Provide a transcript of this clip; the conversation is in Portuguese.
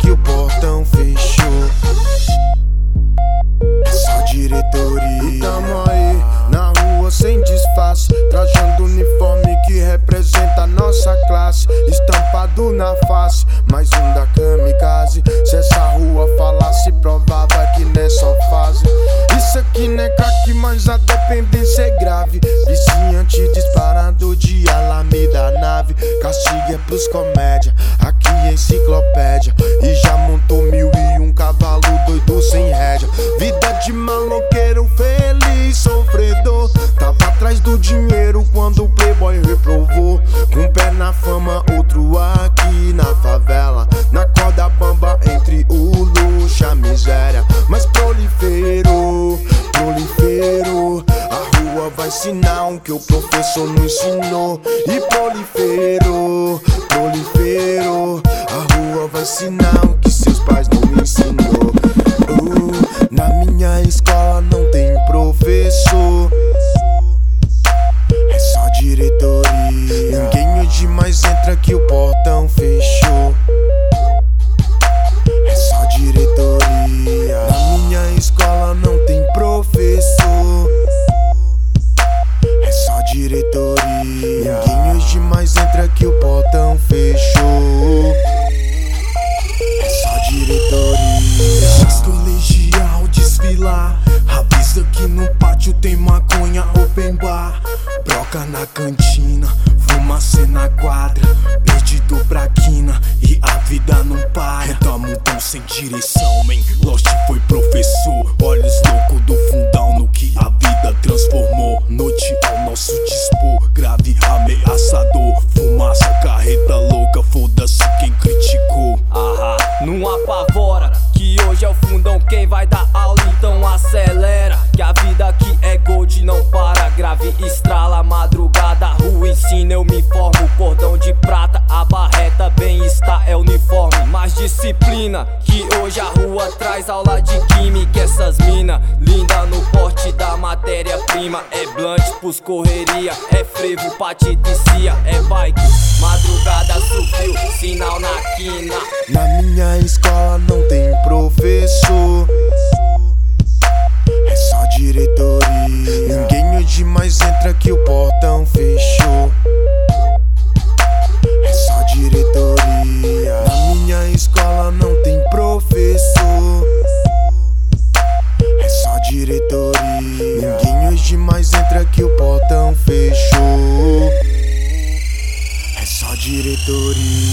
que o portão fechou. É só diretoria. E tamo aí na rua sem disfarce, trajando uniforme que representa a nossa classe. Estampado na face, mais um da kamikaze. Se essa rua falasse, provava que não é só fase. Isso aqui não é crack, mas a dependência é grave. Viciante disparado de Alameda nave. Castigo é pros comédia, aqui é enciclopédia. E já montou mil e um cavalo doido sem rédea. Vida de maloqueiro feliz, sofredor. Tava atrás do dinheiro quando o playboy reprovou. Com um pé na fama, outro aqui na favela. Na corda bamba entre o luxo e a miséria. Mas proliferou, proliferou. A rua vai ensinar o que o professor não ensinou. E proliferou. Escola não tem professor. É só diretoria. Ninguém hoje mais entra que o portão fechou. Sem direção, man. Lost foi professor. Olhos loucos do fundão no que a vida transformou. Noite ao nosso dispor, grave ameaçador. Fumaça, carreta louca, foda-se quem criticou. Ahá, não apavora que hoje é o fundão quem vai dar aula, então acelera. Que a vida aqui é gold, não para. Grave estrala, madrugada, rua ensina, eu me formo. Cordão de prata, que hoje a rua traz aula de química. Essas mina, linda no porte da matéria-prima. É blunt pros correria, é frevo pra é bike. Madrugada subiu, sinal na quina. Na minha escola não tem diretoria.